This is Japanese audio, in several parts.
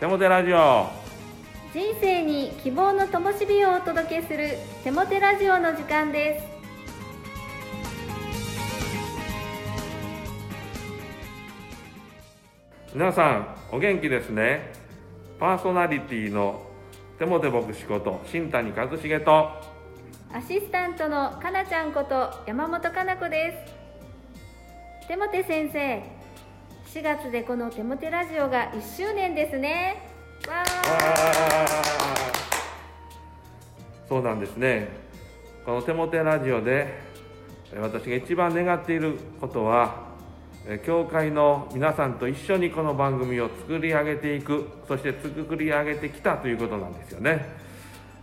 テモテラジオ。人生に希望の灯火をお届けするテモテラジオの時間です。皆さんお元気ですね。パーソナリティのテモテ牧師こと新谷和重と。アシスタントのかなちゃんこと山本かな子です。テモテ先生4月でこのテモテラジオが1周年ですね。わそうなんですね。このテモテラジオで私が一番願っていることはえ教会の皆さんと一緒にこの番組を作り上げていくそして作り上げてきたということなんですよね、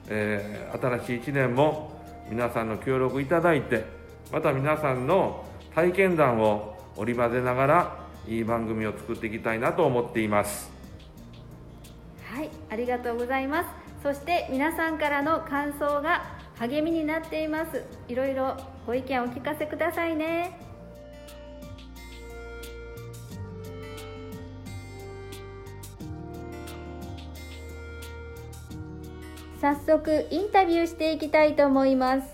えー新しい1年も皆さんの協力いただいてまた皆さんの体験談を織り交ぜながらいい番組を作っていきたいなと思っています。はいありがとうございます。そして皆さんからの感想が励みになっています。いろいろご意見をお聞かせくださいね。早速インタビューしていきたいと思います。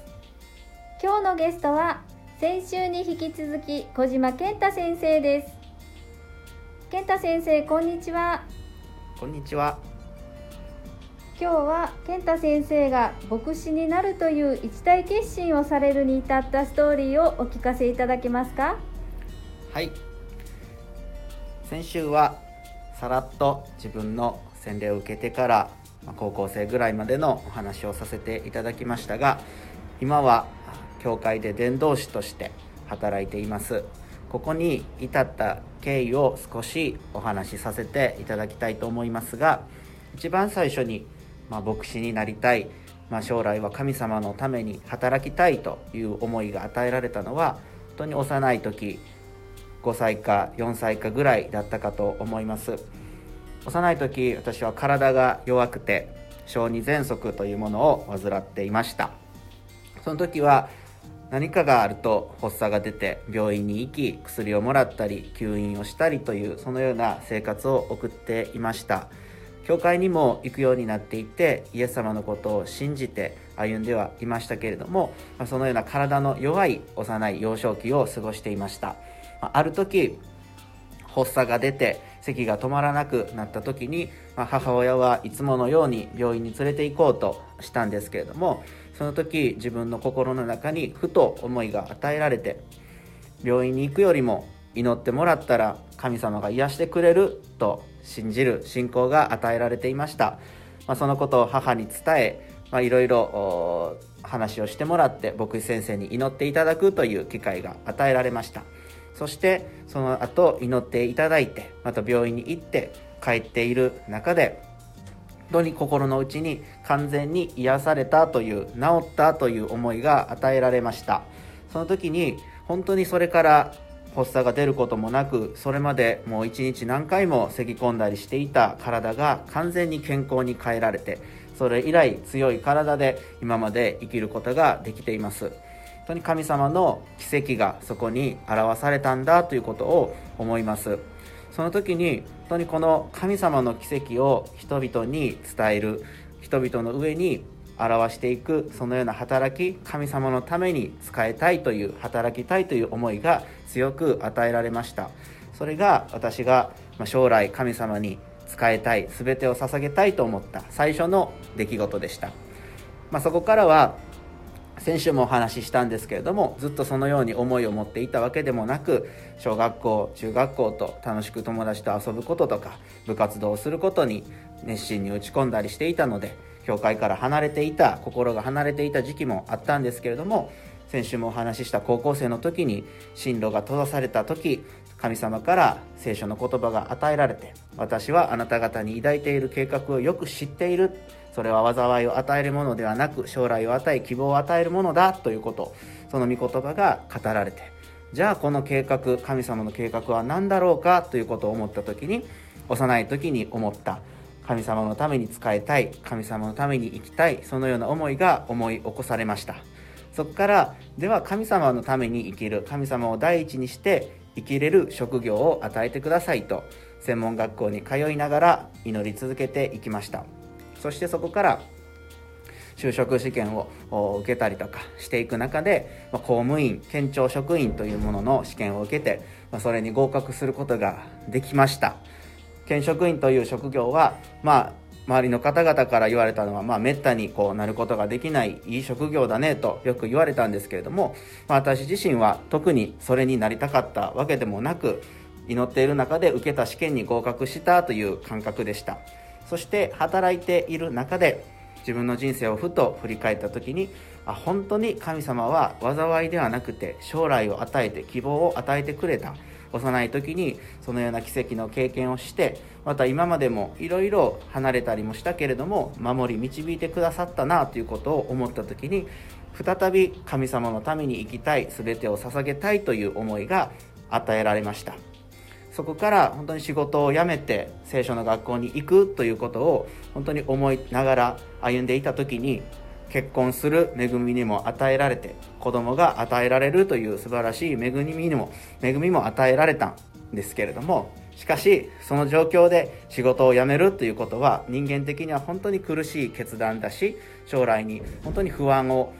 今日のゲストは先週に引き続き小島健太先生です。健太先生こんにちはこんにちは。今日は健太先生が牧師になるという一大決心をされるに至ったストーリーをお聞かせいただけますか？はい。先週はさらっと自分の洗礼を受けてからまあ高校生ぐらいまでのお話をさせていただきましたが、今は教会で伝道師として働いています。ここに至った経緯を少しお話しさせていただきたいと思いますが、一番最初に、まあ、牧師になりたい、まあ、将来は神様のために働きたいという思いが与えられたのは本当に幼い時5歳か4歳かぐらいだったかと思います。幼い時私は体が弱くて小児喘息というものを患っていました。その時は何かがあると発作が出て病院に行き薬をもらったり吸引をしたりというそのような生活を送っていました。教会にも行くようになっていてイエス様のことを信じて歩んではいましたけれどもそのような体の弱い幼い幼少期を過ごしていました。ある時発作が出て咳が止まらなくなった時に、ま母親はいつものように病院に連れて行こうとしたんですけれどもその時自分の心の中にふと思いが与えられて病院に行くよりも祈ってもらったら神様が癒してくれると信じる信仰が与えられていました、まあ、そのことを母に伝えいろいろ話をしてもらって牧師先生に祈っていただくという機会が与えられました。そしてその後祈っていただいてまた病院に行って帰っている中で当に心の内に完全に癒されたという治ったという思いが与えられました。その時に本当にそれから発作が出ることもなくそれまでもう一日何回も咳き込んだりしていた体が完全に健康に変えられてそれ以来強い体で今まで生きることができています。本当に神様の奇跡がそこに表されたんだということを思います。その時に本当にこの神様の奇跡を人々に伝える人々の上に表していくそのような働き神様のために使いたいという働きたいという思いが強く与えられました。それが私が将来神様に使いたい全てを捧げたいと思った最初の出来事でした、まあ、そこからは先週もお話ししたんですけれどもずっとそのように思いを持っていたわけでもなく小学校中学校と楽しく友達と遊ぶこととか部活動をすることに熱心に打ち込んだりしていたので教会から離れていた心が離れていた時期もあったんですけれども先週もお話しした高校生の時に進路が閉ざされた時神様から聖書の言葉が与えられて私はあなた方に抱いている計画をよく知っている。それは災いを与えるものではなく将来を与え希望を与えるものだということ。その御言葉が語られて。じゃあこの計画神様の計画は何だろうか？ということを思った時に幼い時に思った。神様のために仕えたい。神様のために生きたい。そのような思いが思い起こされました。そこからでは神様のために生きる。神様を第一にして生きれる職業を与えてくださいと専門学校に通いながら祈り続けていきました。そしてそこから就職試験を受けたりとかしていく中で公務員県庁職員というものの試験を受けてそれに合格することができました。県職員という職業はまあ周りの方々から言われたのは、まあ、めったにこうなることができないいい職業だねとよく言われたんですけれども、まあ、私自身は特にそれになりたかったわけでもなく祈っている中で受けた試験に合格したという感覚でした。そして働いている中で自分の人生をふと振り返った時にあ本当に神様は災いではなくて将来を与えて希望を与えてくれた。幼い時にそのような奇跡の経験をしてまた今までもいろいろ離れたりもしたけれども守り導いてくださったなということを思った時に再び神様のために生きたい全てを捧げたいという思いが与えられました。そこから本当に仕事を辞めて聖書の学校に行くということを本当に思いながら歩んでいた時に結婚する恵みにも与えられて子供が与えられるという素晴らしい恵みにも恵みも与えられたんですけれどもしかしその状況で仕事を辞めるということは人間的には本当に苦しい決断だし将来に本当に不安を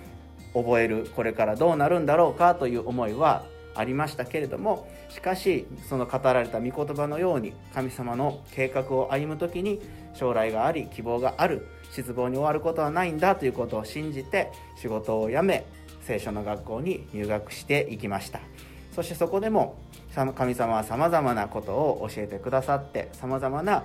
覚えるこれからどうなるんだろうかという思いはありましたけれどもしかしその語られた御言葉のように神様の計画を歩む時に将来があり希望がある失望に終わることはないんだということを信じて仕事を辞め聖書の学校に入学していきました。そしてそこでも神様はさまざまなことを教えてくださってさまざまな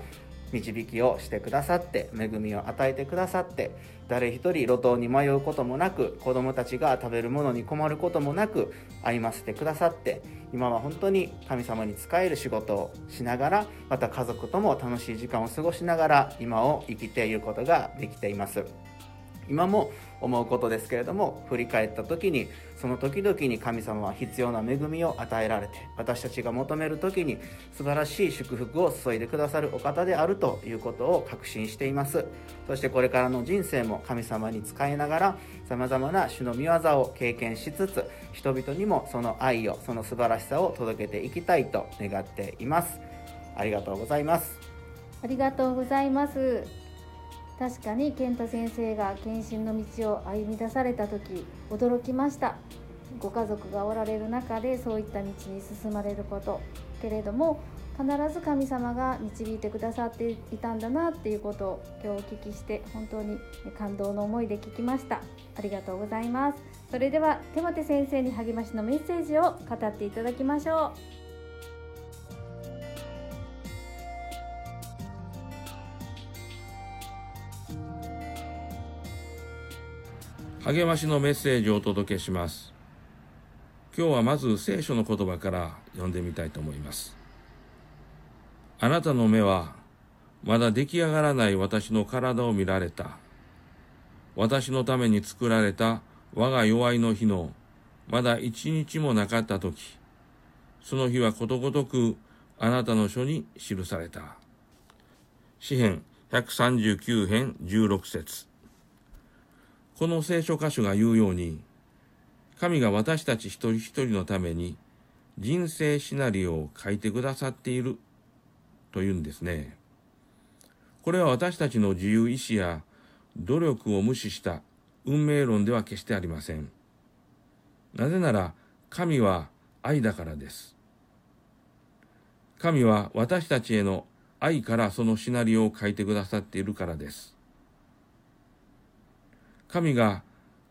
導きをしてくださって恵みを与えてくださって誰一人路頭に迷うこともなく子供たちが食べるものに困ることもなく歩ませてくださって今は本当に神様に仕える仕事をしながらまた家族とも楽しい時間を過ごしながら今を生きていることができています。今も思うことですけれども振り返った時にその時々に神様は必要な恵みを与えられて私たちが求める時に素晴らしい祝福を注いでくださるお方であるということを確信しています。そしてこれからの人生も神様に仕えながらさまざまな主の御業を経験しつつ人々にもその愛をその素晴らしさを届けていきたいと願っています。ありがとうございます。ありがとうございます。確かに健太先生が献身の道を歩み出された時驚きました。ご家族がおられる中でそういった道に進まれること。けれども必ず神様が導いてくださっていたんだなっていうことを今日お聞きして本当に感動の思いで聞きました。ありがとうございます。それでは手モ先生に励ましのメッセージを語っていただきましょう。励ましのメッセージをお届けします。今日はまず聖書の言葉から読んでみたいと思います。あなたの目はまだ出来上がらない私の体を見られた。私のために作られた我が弱いの日のまだ一日もなかった時、その日はことごとくあなたの書に記された。詩編139編16節この聖書箇所が言うように、神が私たち一人一人のために人生シナリオを書いてくださっているというんですね。これは私たちの自由意志や努力を無視した運命論では決してありません。なぜなら神は愛だからです。神は私たちへの愛からそのシナリオを書いてくださっているからです。神が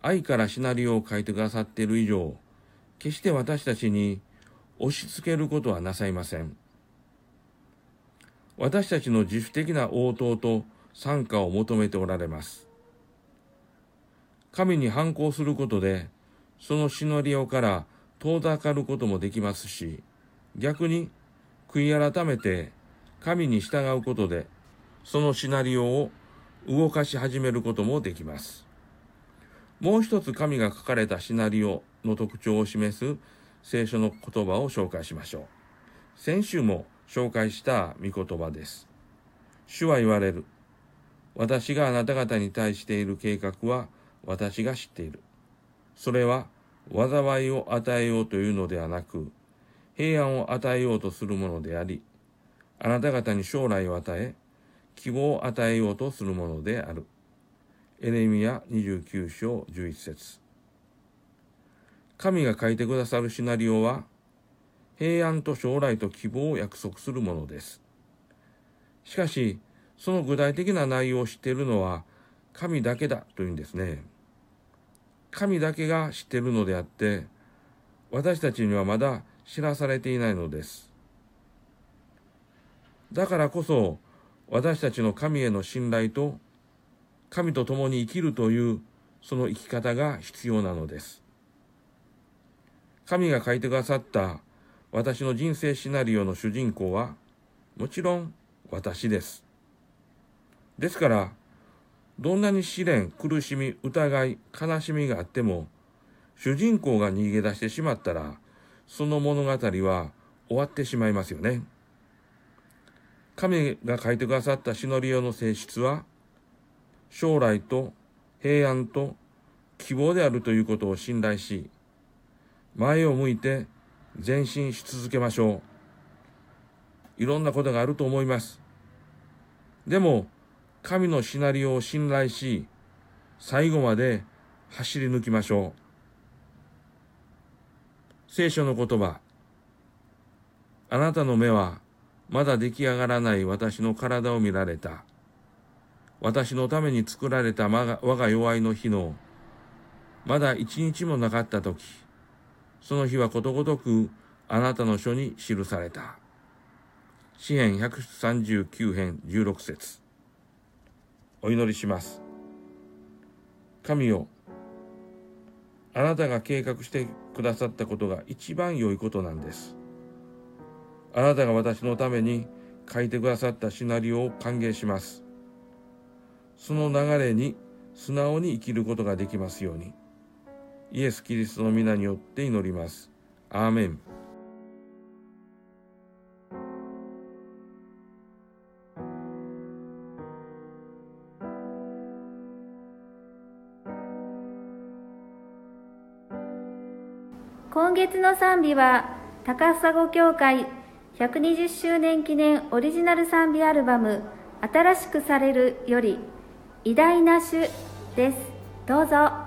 愛からシナリオを書いてくださっている以上、決して私たちに押し付けることはなさいません。私たちの自主的な応答と参加を求めておられます。神に反抗することで、そのシナリオから遠ざかることもできますし、逆に悔い改めて神に従うことで、そのシナリオを動かし始めることもできます。もう一つ神が書かれたシナリオの特徴を示す聖書の言葉を紹介しましょう。先週も紹介した御言葉です。主は言われる。私があなた方に対している計画は私が知っている。それは災いを与えようというのではなく、平安を与えようとするものであり、あなた方に将来を与え希望を与えようとするものであるエレミア29章11節。神が書いてくださるシナリオは平安と将来と希望を約束するものです。しかしその具体的な内容を知っているのは神だけだというんですね。神だけが知っているのであって私たちにはまだ知らされていないのです。だからこそ私たちの神への信頼と神と共に生きるというその生き方が必要なのです。神が書いてくださった私の人生シナリオの主人公はもちろん私です。ですから、どんなに試練、苦しみ、疑い、悲しみがあっても、主人公が逃げ出してしまったら、その物語は終わってしまいますよね。神が書いてくださったシノリオの性質は、将来と平安と希望であるということを信頼し、前を向いて前進し続けましょう。いろんなことがあると思います。でも、神のシナリオを信頼し、最後まで走り抜きましょう。聖書の言葉。あなたの目はまだ出来上がらない私の体を見られた。私のために作られた我が弱いの日の、まだ一日もなかった時、その日はことごとくあなたの書に記された。詩編139編16節お祈りします。神よ、あなたが計画してくださったことが一番良いことなんです。あなたが私のために書いてくださったシナリオを歓迎します。その流れに素直に生きることができますように。イエス・キリストの皆によって祈ります。アーメン。今月の賛美は高砂教会120周年記念オリジナル賛美アルバム「新しくされる」より「偉大な種」です。どうぞ。